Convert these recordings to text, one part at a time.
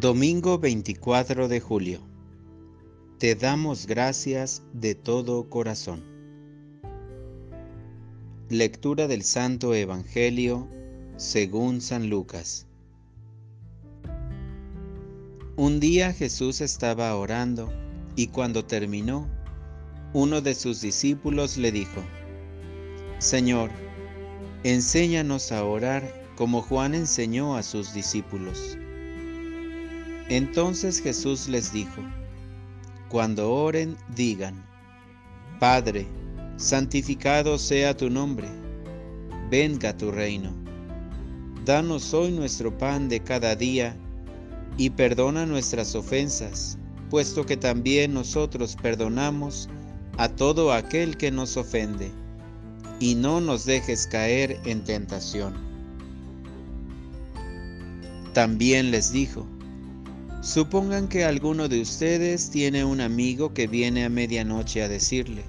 Domingo 24 de julio. Te damos gracias de todo corazón. Lectura del Santo Evangelio según San Lucas. Un día Jesús estaba orando y cuando terminó, uno de sus discípulos le dijo, Señor, enséñanos a orar como Juan enseñó a sus discípulos. Entonces Jesús les dijo, Cuando oren, digan, Padre, santificado sea tu nombre, venga tu reino. Danos hoy nuestro pan de cada día, y perdona nuestras ofensas, puesto que también nosotros perdonamos a todo aquel que nos ofende, y no nos dejes caer en tentación. También les dijo, Supongan que alguno de ustedes tiene un amigo que viene a medianoche a decirle,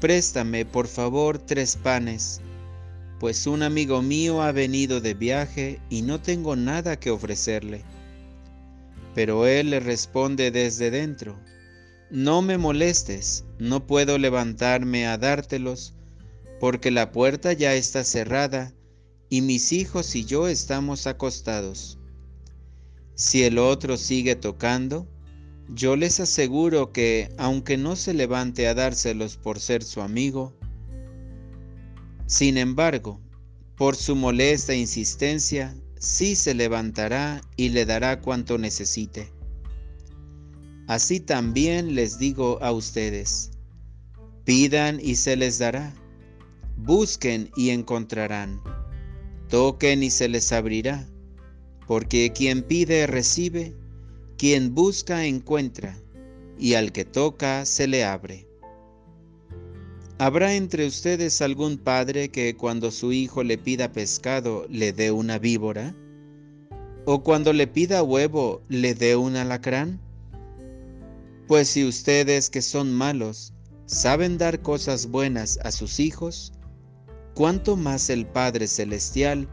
Préstame por favor tres panes, pues un amigo mío ha venido de viaje y no tengo nada que ofrecerle. Pero él le responde desde dentro, No me molestes, no puedo levantarme a dártelos, porque la puerta ya está cerrada y mis hijos y yo estamos acostados. Si el otro sigue tocando, yo les aseguro que, aunque no se levante a dárselos por ser su amigo, sin embargo, por su molesta insistencia, sí se levantará y le dará cuanto necesite. Así también les digo a ustedes, pidan y se les dará, busquen y encontrarán, toquen y se les abrirá porque quien pide recibe, quien busca encuentra, y al que toca se le abre. ¿Habrá entre ustedes algún padre que cuando su hijo le pida pescado le dé una víbora? ¿O cuando le pida huevo le dé un alacrán? Pues si ustedes que son malos saben dar cosas buenas a sus hijos, ¿cuánto más el Padre Celestial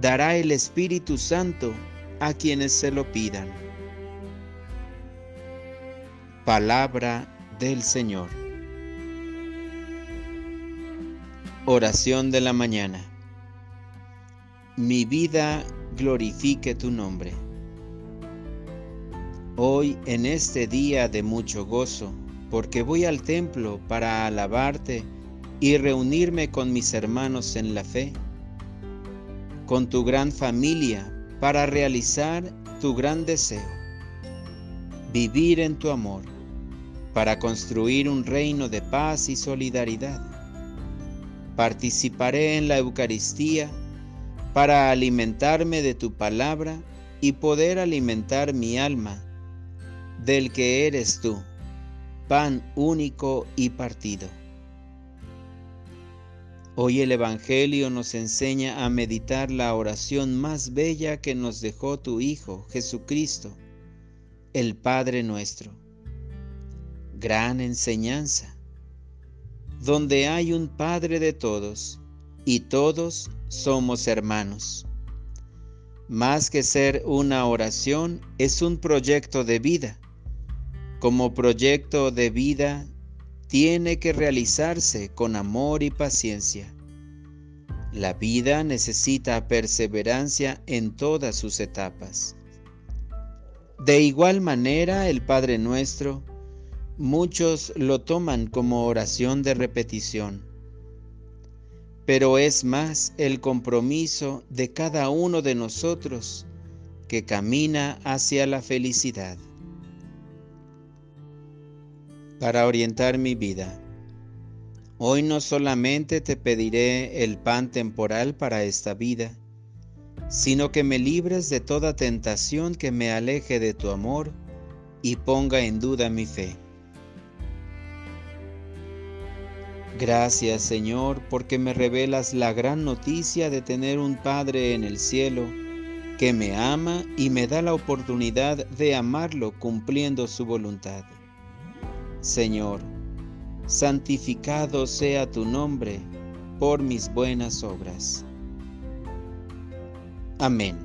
dará el Espíritu Santo a quienes se lo pidan. Palabra del Señor. Oración de la mañana. Mi vida glorifique tu nombre. Hoy en este día de mucho gozo, porque voy al templo para alabarte y reunirme con mis hermanos en la fe con tu gran familia para realizar tu gran deseo, vivir en tu amor, para construir un reino de paz y solidaridad. Participaré en la Eucaristía para alimentarme de tu palabra y poder alimentar mi alma del que eres tú, pan único y partido. Hoy el Evangelio nos enseña a meditar la oración más bella que nos dejó tu Hijo, Jesucristo, el Padre nuestro. Gran enseñanza, donde hay un Padre de todos y todos somos hermanos. Más que ser una oración, es un proyecto de vida. Como proyecto de vida tiene que realizarse con amor y paciencia. La vida necesita perseverancia en todas sus etapas. De igual manera, el Padre Nuestro, muchos lo toman como oración de repetición, pero es más el compromiso de cada uno de nosotros que camina hacia la felicidad para orientar mi vida. Hoy no solamente te pediré el pan temporal para esta vida, sino que me libres de toda tentación que me aleje de tu amor y ponga en duda mi fe. Gracias Señor porque me revelas la gran noticia de tener un Padre en el cielo que me ama y me da la oportunidad de amarlo cumpliendo su voluntad. Señor, santificado sea tu nombre por mis buenas obras. Amén.